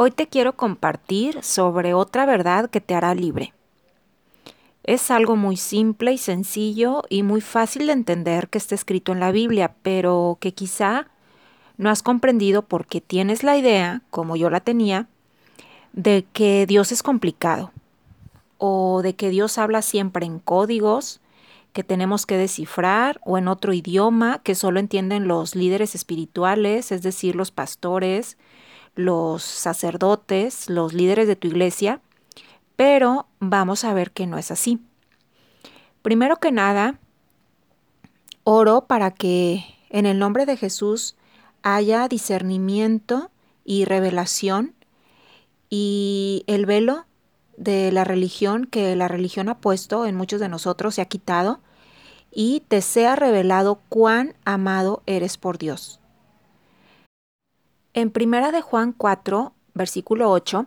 Hoy te quiero compartir sobre otra verdad que te hará libre. Es algo muy simple y sencillo y muy fácil de entender que está escrito en la Biblia, pero que quizá no has comprendido porque tienes la idea, como yo la tenía, de que Dios es complicado o de que Dios habla siempre en códigos que tenemos que descifrar o en otro idioma que solo entienden los líderes espirituales, es decir, los pastores, los sacerdotes, los líderes de tu iglesia, pero vamos a ver que no es así. Primero que nada, oro para que en el nombre de Jesús haya discernimiento y revelación y el velo de la religión que la religión ha puesto en muchos de nosotros se ha quitado y te sea revelado cuán amado eres por Dios. En primera de Juan 4, versículo 8,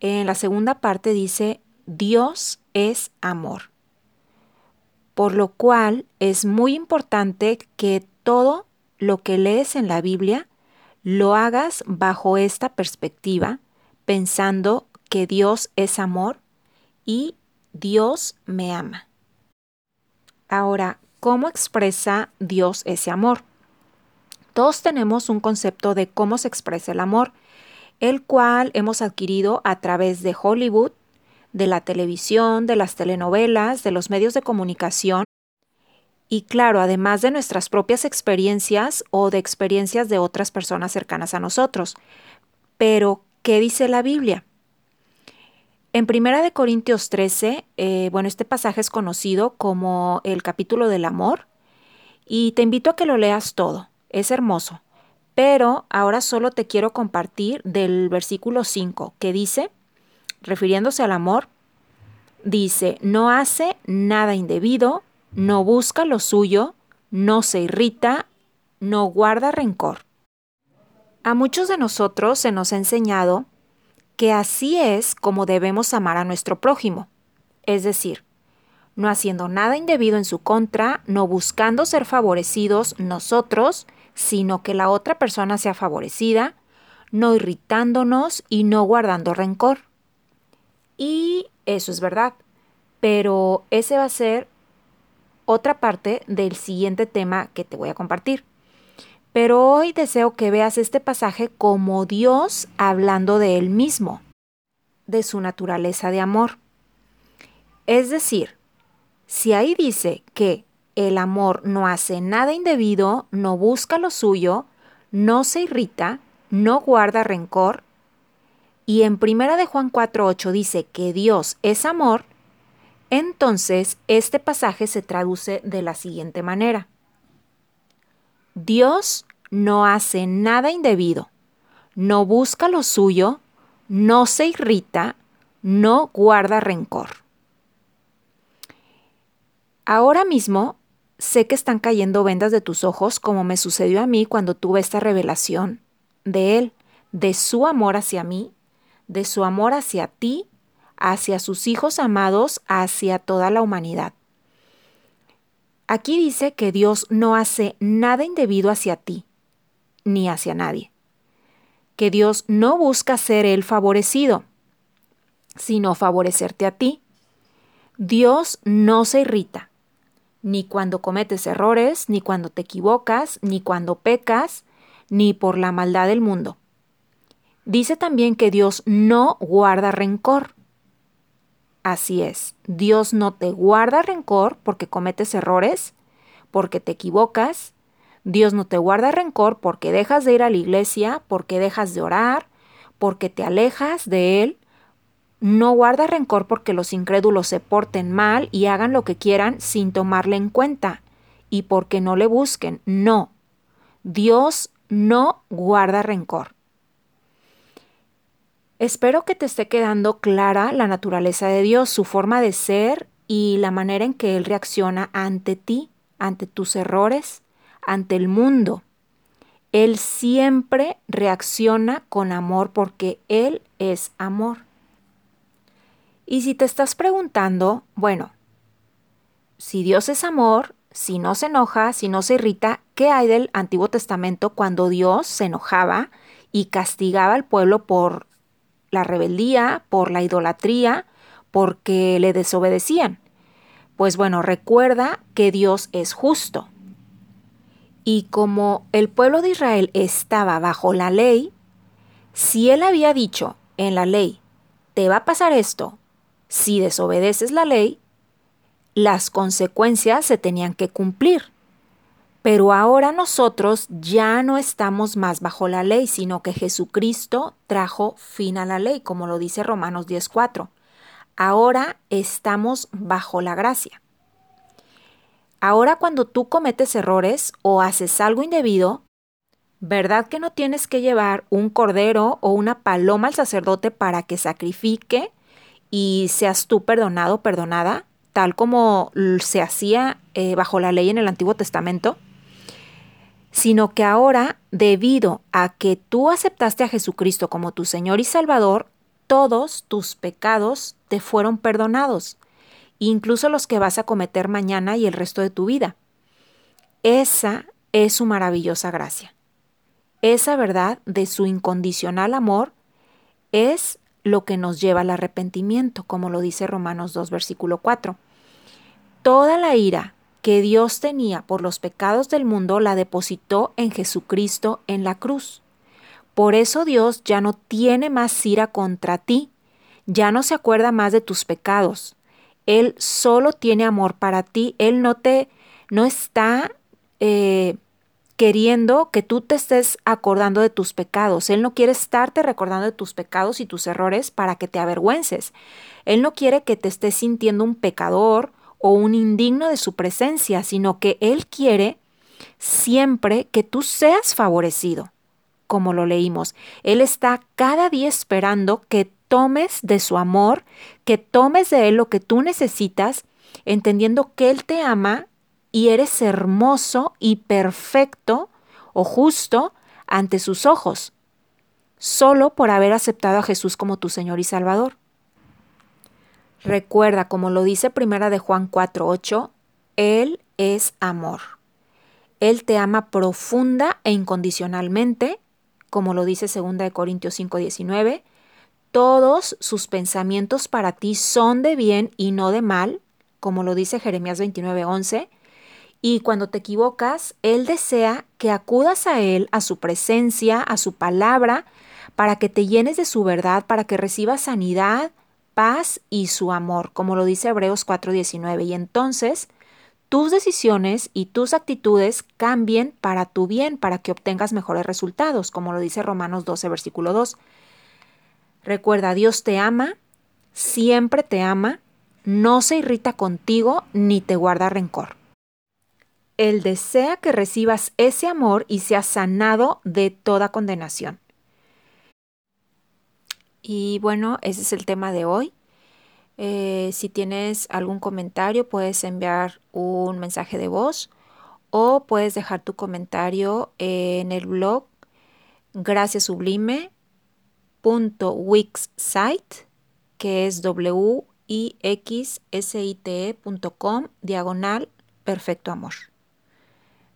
en la segunda parte dice, Dios es amor. Por lo cual es muy importante que todo lo que lees en la Biblia lo hagas bajo esta perspectiva, pensando que Dios es amor y Dios me ama. Ahora, ¿cómo expresa Dios ese amor? Todos tenemos un concepto de cómo se expresa el amor, el cual hemos adquirido a través de Hollywood, de la televisión, de las telenovelas, de los medios de comunicación y claro, además de nuestras propias experiencias o de experiencias de otras personas cercanas a nosotros. Pero, ¿qué dice la Biblia? En Primera de Corintios 13, eh, bueno, este pasaje es conocido como el capítulo del amor y te invito a que lo leas todo es hermoso. Pero ahora solo te quiero compartir del versículo 5 que dice, refiriéndose al amor, dice, no hace nada indebido, no busca lo suyo, no se irrita, no guarda rencor. A muchos de nosotros se nos ha enseñado que así es como debemos amar a nuestro prójimo, es decir, no haciendo nada indebido en su contra, no buscando ser favorecidos nosotros, sino que la otra persona sea favorecida, no irritándonos y no guardando rencor. Y eso es verdad, pero ese va a ser otra parte del siguiente tema que te voy a compartir. Pero hoy deseo que veas este pasaje como Dios hablando de Él mismo, de su naturaleza de amor. Es decir, si ahí dice que el amor no hace nada indebido, no busca lo suyo, no se irrita, no guarda rencor. Y en primera de Juan 4:8 dice que Dios es amor, entonces este pasaje se traduce de la siguiente manera. Dios no hace nada indebido, no busca lo suyo, no se irrita, no guarda rencor. Ahora mismo Sé que están cayendo vendas de tus ojos como me sucedió a mí cuando tuve esta revelación de Él, de su amor hacia mí, de su amor hacia ti, hacia sus hijos amados, hacia toda la humanidad. Aquí dice que Dios no hace nada indebido hacia ti, ni hacia nadie. Que Dios no busca ser Él favorecido, sino favorecerte a ti. Dios no se irrita ni cuando cometes errores, ni cuando te equivocas, ni cuando pecas, ni por la maldad del mundo. Dice también que Dios no guarda rencor. Así es, Dios no te guarda rencor porque cometes errores, porque te equivocas. Dios no te guarda rencor porque dejas de ir a la iglesia, porque dejas de orar, porque te alejas de Él, no guarda rencor porque los incrédulos se porten mal y hagan lo que quieran sin tomarle en cuenta y porque no le busquen. No. Dios no guarda rencor. Espero que te esté quedando clara la naturaleza de Dios, su forma de ser y la manera en que Él reacciona ante ti, ante tus errores, ante el mundo. Él siempre reacciona con amor porque Él es amor. Y si te estás preguntando, bueno, si Dios es amor, si no se enoja, si no se irrita, ¿qué hay del Antiguo Testamento cuando Dios se enojaba y castigaba al pueblo por la rebeldía, por la idolatría, porque le desobedecían. Pues bueno, recuerda que Dios es justo. Y como el pueblo de Israel estaba bajo la ley, si él había dicho en la ley, te va a pasar esto, si desobedeces la ley, las consecuencias se tenían que cumplir. Pero ahora nosotros ya no estamos más bajo la ley, sino que Jesucristo trajo fin a la ley, como lo dice Romanos 10.4. Ahora estamos bajo la gracia. Ahora cuando tú cometes errores o haces algo indebido, ¿verdad que no tienes que llevar un cordero o una paloma al sacerdote para que sacrifique y seas tú perdonado, perdonada, tal como se hacía eh, bajo la ley en el Antiguo Testamento? Sino que ahora, debido a que tú aceptaste a Jesucristo como tu Señor y Salvador, todos tus pecados te fueron perdonados, incluso los que vas a cometer mañana y el resto de tu vida. Esa es su maravillosa gracia. Esa verdad de su incondicional amor es lo que nos lleva al arrepentimiento, como lo dice Romanos 2, versículo 4. Toda la ira que Dios tenía por los pecados del mundo la depositó en Jesucristo en la cruz. Por eso Dios ya no tiene más ira contra ti, ya no se acuerda más de tus pecados. Él solo tiene amor para ti, Él no te, no está eh, queriendo que tú te estés acordando de tus pecados. Él no quiere estarte recordando de tus pecados y tus errores para que te avergüences. Él no quiere que te estés sintiendo un pecador o un indigno de su presencia, sino que Él quiere siempre que tú seas favorecido como lo leímos. Él está cada día esperando que tomes de su amor, que tomes de Él lo que tú necesitas, entendiendo que Él te ama y eres hermoso y perfecto o justo ante sus ojos, solo por haber aceptado a Jesús como tu Señor y Salvador. Recuerda, como lo dice primera de Juan 4:8, Él es amor. Él te ama profunda e incondicionalmente como lo dice 2 Corintios 5:19, todos sus pensamientos para ti son de bien y no de mal, como lo dice Jeremías 29:11, y cuando te equivocas, Él desea que acudas a Él, a su presencia, a su palabra, para que te llenes de su verdad, para que recibas sanidad, paz y su amor, como lo dice Hebreos 4:19. Y entonces tus decisiones y tus actitudes cambien para tu bien, para que obtengas mejores resultados, como lo dice Romanos 12, versículo 2. Recuerda, Dios te ama, siempre te ama, no se irrita contigo ni te guarda rencor. Él desea que recibas ese amor y seas sanado de toda condenación. Y bueno, ese es el tema de hoy. Eh, si tienes algún comentario, puedes enviar un mensaje de voz o puedes dejar tu comentario en el blog graciasublime.wixsite, que es wixsite.com diagonal perfecto amor.